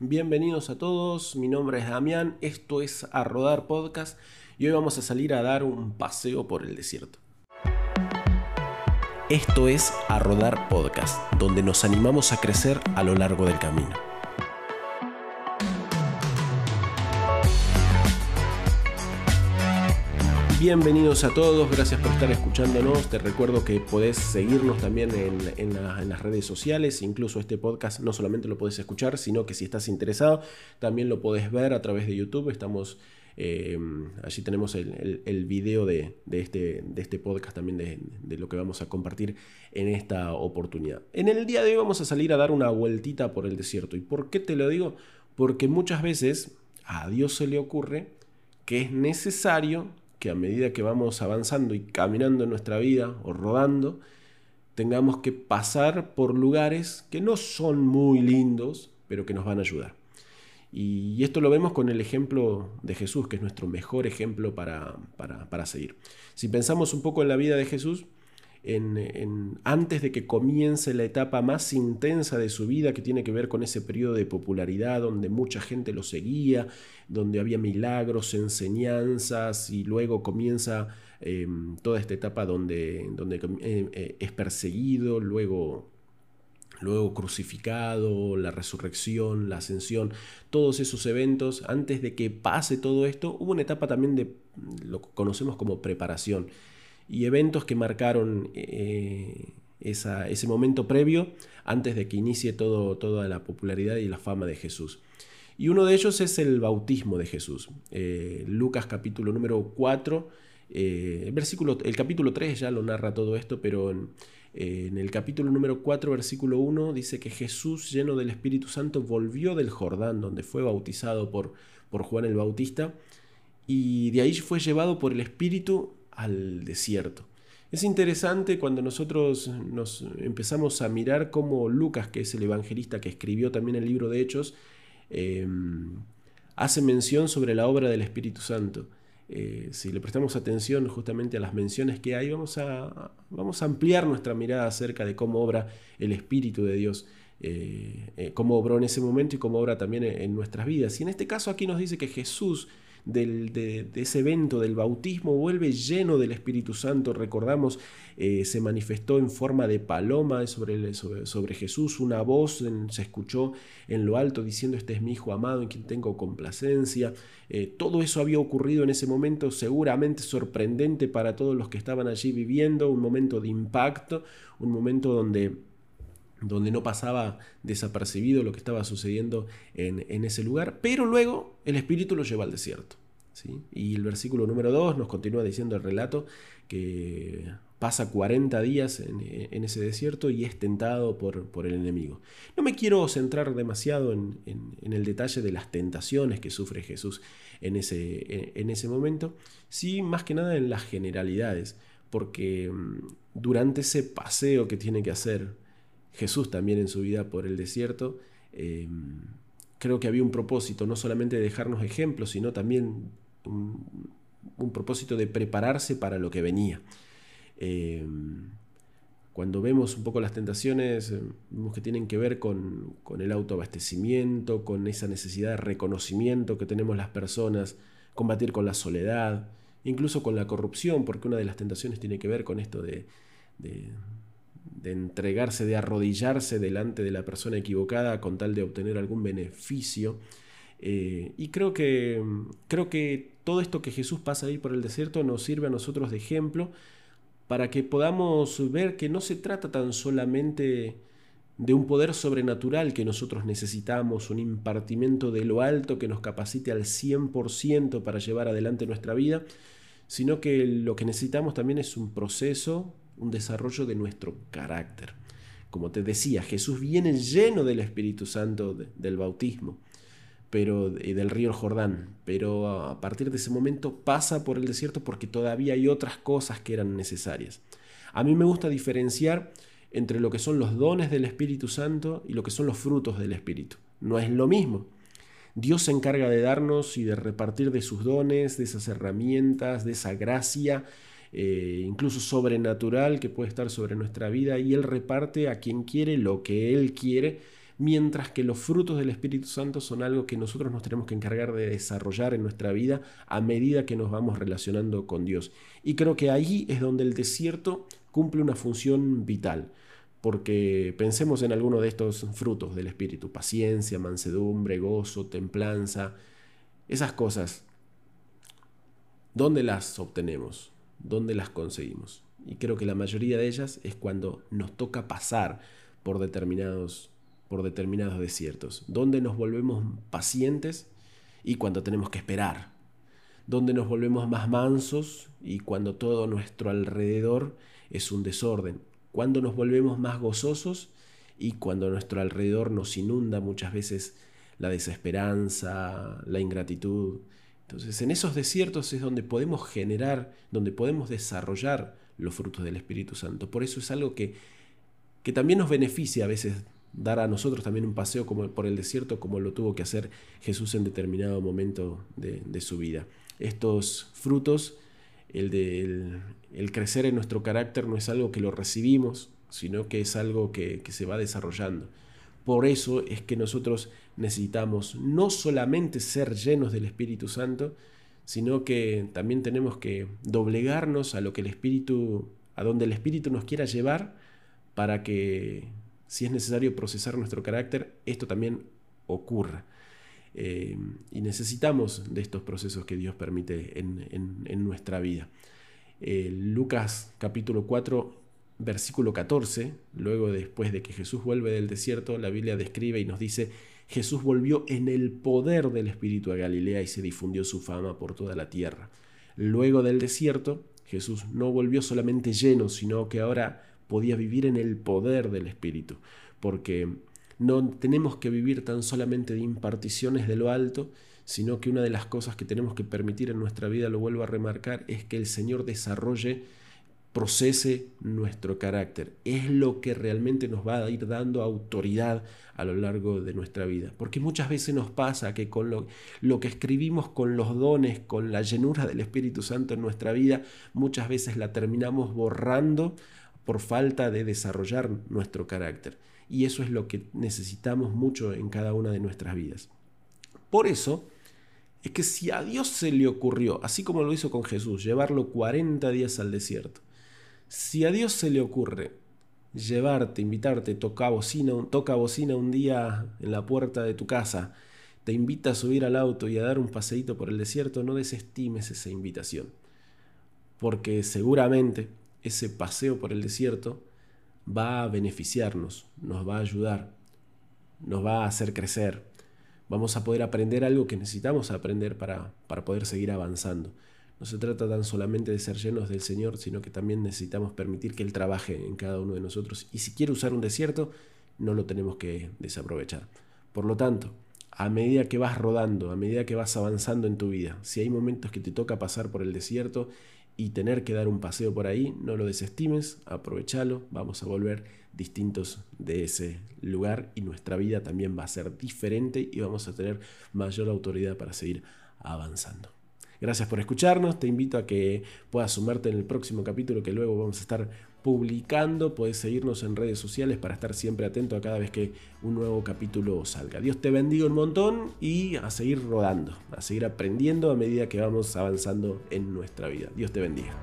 Bienvenidos a todos, mi nombre es Damián, esto es A Rodar Podcast y hoy vamos a salir a dar un paseo por el desierto. Esto es A Rodar Podcast, donde nos animamos a crecer a lo largo del camino. Bienvenidos a todos, gracias por estar escuchándonos. Te recuerdo que podés seguirnos también en, las redes sociales, incluso este podcast no solamente lo podés escuchar, sino que si estás interesado también lo podés ver a través de YouTube. Estamos, eh, allí tenemos el, video de, este, de, este, podcast también de, de, lo que vamos a compartir en esta oportunidad. En el día de hoy vamos a salir a dar una vueltita por el desierto. ¿Y por qué te lo digo? Porque muchas veces a Dios se le ocurre que es necesario que a medida que vamos avanzando y caminando en nuestra vida o rodando, tengamos que pasar por lugares que no son muy lindos, pero que nos van a ayudar. Y esto lo vemos con el ejemplo de Jesús, que es nuestro mejor ejemplo para, para, para seguir. Si pensamos un poco en la vida de Jesús, antes de que comience la etapa más intensa de su vida, que tiene que ver con ese periodo de popularidad donde mucha gente lo seguía, donde había milagros, enseñanzas, y luego comienza em, toda esta etapa donde, donde eh, eh, es perseguido, luego luego crucificado, la resurrección, la ascensión, todos esos eventos, antes de que pase todo esto, hubo una etapa también de lo que conocemos como preparación y eventos que marcaron eh, ese momento previo antes de que inicie todo, toda la popularidad y la fama de Jesús. Y uno de ellos es el bautismo de Jesús. Eh, Lucas capítulo número 4, eh, el, versículo, el capítulo 3 ya lo narra todo esto, pero en, en, el capítulo número 4, versículo 1, dice que Jesús, lleno del Espíritu Santo, volvió del Jordán, donde fue bautizado por, por Juan el Bautista, y de ahí fue llevado por el Espíritu al desierto. Es interesante cuando nosotros nos empezamos a mirar cómo Lucas, que es el evangelista que escribió también el libro de Hechos, em, hace mención sobre la obra del Espíritu Santo. Eh, si le prestamos atención justamente a las menciones que hay, vamos a, vamos a ampliar nuestra mirada acerca de cómo obra el Espíritu de Dios, eh, eh, cómo obró en ese momento y cómo obra también en nuestras vidas. Y en este caso aquí nos dice que Jesús de, ese evento del bautismo vuelve lleno del Espíritu Santo. Recordamos, eh, se manifestó en forma de paloma sobre, Jesús, una voz se escuchó en lo alto diciendo, este es mi Hijo amado en quien tengo complacencia. Eh, todo eso había ocurrido en ese momento, seguramente sorprendente para todos los que estaban allí viviendo, un momento de impacto, un momento donde donde no pasaba desapercibido lo que estaba sucediendo en, ese lugar, pero luego el Espíritu lo lleva al desierto. ¿sí? Y el versículo número 2 nos continúa diciendo el relato que pasa 40 días en, ese desierto y es tentado por, por, el enemigo. No me quiero centrar demasiado en, el detalle de las tentaciones que sufre Jesús en ese, en ese momento, sí más que nada en las generalidades, porque mm, durante ese paseo que tiene que hacer, Jesús también en su vida por el desierto, em, creo que había un propósito, no solamente de dejarnos ejemplos, sino también un, propósito de prepararse para lo que venía. Em, cuando vemos un poco las tentaciones, em, vemos que tienen que ver con, con, el autoabastecimiento, con esa necesidad de reconocimiento que tenemos las personas, combatir con la soledad, incluso con la corrupción, porque una de las tentaciones tiene que ver con esto de, de entregarse, de arrodillarse delante de la persona equivocada con tal de obtener algún beneficio. Eh, y creo que, creo que todo esto que Jesús pasa ahí por el desierto nos sirve a nosotros de ejemplo para que podamos ver que no se trata tan solamente de un poder sobrenatural que nosotros necesitamos, un impartimiento de lo alto que nos capacite al 100% para llevar adelante nuestra vida, sino que lo que necesitamos también es un proceso, un desarrollo de nuestro carácter. Como te decía, Jesús viene lleno del Espíritu Santo del bautismo pero, y del río Jordán, pero a partir de ese momento pasa por el desierto porque todavía hay otras cosas que eran necesarias. A mí me gusta diferenciar entre lo que son los dones del Espíritu Santo y lo que son los frutos del Espíritu. No es lo mismo. Dios se encarga de darnos y de repartir de sus dones, de esas herramientas, de esa gracia eh, incluso sobrenatural que puede estar sobre nuestra vida y Él reparte a quien quiere lo que Él quiere, mientras que los frutos del Espíritu Santo son algo que nosotros nos tenemos que encargar de desarrollar en nuestra vida a medida que nos vamos relacionando con Dios. Y creo que ahí es donde el desierto cumple una función vital. Porque pensemos en alguno de estos frutos del Espíritu, paciencia, mansedumbre, gozo, templanza, esas cosas. ¿Dónde las obtenemos? ¿Dónde las conseguimos? Y creo que la mayoría de ellas es cuando nos toca pasar por determinados por determinados desiertos, donde nos volvemos pacientes y cuando tenemos que esperar, donde nos volvemos más mansos y cuando todo nuestro alrededor es un desorden, cuando nos volvemos más gozosos y cuando nuestro alrededor nos inunda muchas veces la desesperanza, la ingratitud. Entonces en esos desiertos es donde podemos generar, donde podemos desarrollar los frutos del Espíritu Santo. Por eso es algo que, que también nos beneficia a veces dar a nosotros también un paseo como por el desierto como lo tuvo que hacer Jesús en determinado momento de, su vida. Estos frutos, el de crecer en nuestro carácter no es algo que lo recibimos, sino que es algo que se va desarrollando. Por eso es que nosotros necesitamos no solamente ser llenos del Espíritu Santo, sino que también tenemos que doblegarnos a lo que el Espíritu, a donde el Espíritu nos quiera llevar para que si es necesario procesar nuestro carácter, esto también ocurre. Eh, y necesitamos de estos procesos que Dios permite en, nuestra vida. Eh, Lucas capítulo 4, versículo 14, luego después de que Jesús vuelve del desierto, la Biblia describe y nos dice, Jesús volvió en el poder del Espíritu a Galilea y se difundió su fama por toda la tierra. Luego del desierto, Jesús no volvió solamente lleno, sino que ahora podía vivir en el poder del Espíritu, porque no tenemos que vivir tan solamente de imparticiones de lo alto, sino que una de las cosas que tenemos que permitir en nuestra vida, lo vuelvo a remarcar, es que el Señor desarrolle, procese nuestro carácter. Es lo que realmente nos va a ir dando autoridad a lo largo de nuestra vida. Porque muchas veces nos pasa que con lo, que escribimos con los dones, con la llenura del Espíritu Santo en nuestra vida, muchas veces la terminamos borrando por falta de desarrollar nuestro carácter. Y eso es lo que necesitamos mucho en cada una de nuestras vidas. Por eso es que si a Dios se le ocurrió, así como lo hizo con Jesús, llevarlo 40 días al desierto, si a Dios se le ocurre llevarte, invitarte, toca bocina, toca bocina un día en la puerta de tu casa, te invita a subir al auto y a dar un paseíto por el desierto, no desestimes esa invitación. Porque seguramente ese paseo por el desierto va a beneficiarnos, nos va a ayudar, nos va a hacer crecer. Vamos a poder aprender algo que necesitamos aprender para, para poder seguir avanzando. No se trata tan solamente de ser llenos del Señor, sino que también necesitamos permitir que Él trabaje en cada uno de nosotros. Y si quiere usar un desierto, no lo tenemos que desaprovechar. Por lo tanto, a medida que vas rodando, a medida que vas avanzando en tu vida, si hay momentos que te toca pasar por el desierto y tener que dar un paseo por ahí, no lo desestimes, aprovechalo, vamos a volver distintos de ese lugar y nuestra vida también va a ser diferente y vamos a tener mayor autoridad para seguir avanzando. Gracias por escucharnos, te invito a que puedas sumarte en el próximo capítulo que luego vamos a estar publicando, puedes seguirnos en redes sociales para estar siempre atento a cada vez que un nuevo capítulo salga. Dios te bendiga un montón y a seguir rodando, a seguir aprendiendo a medida que vamos avanzando en nuestra vida. Dios te bendiga.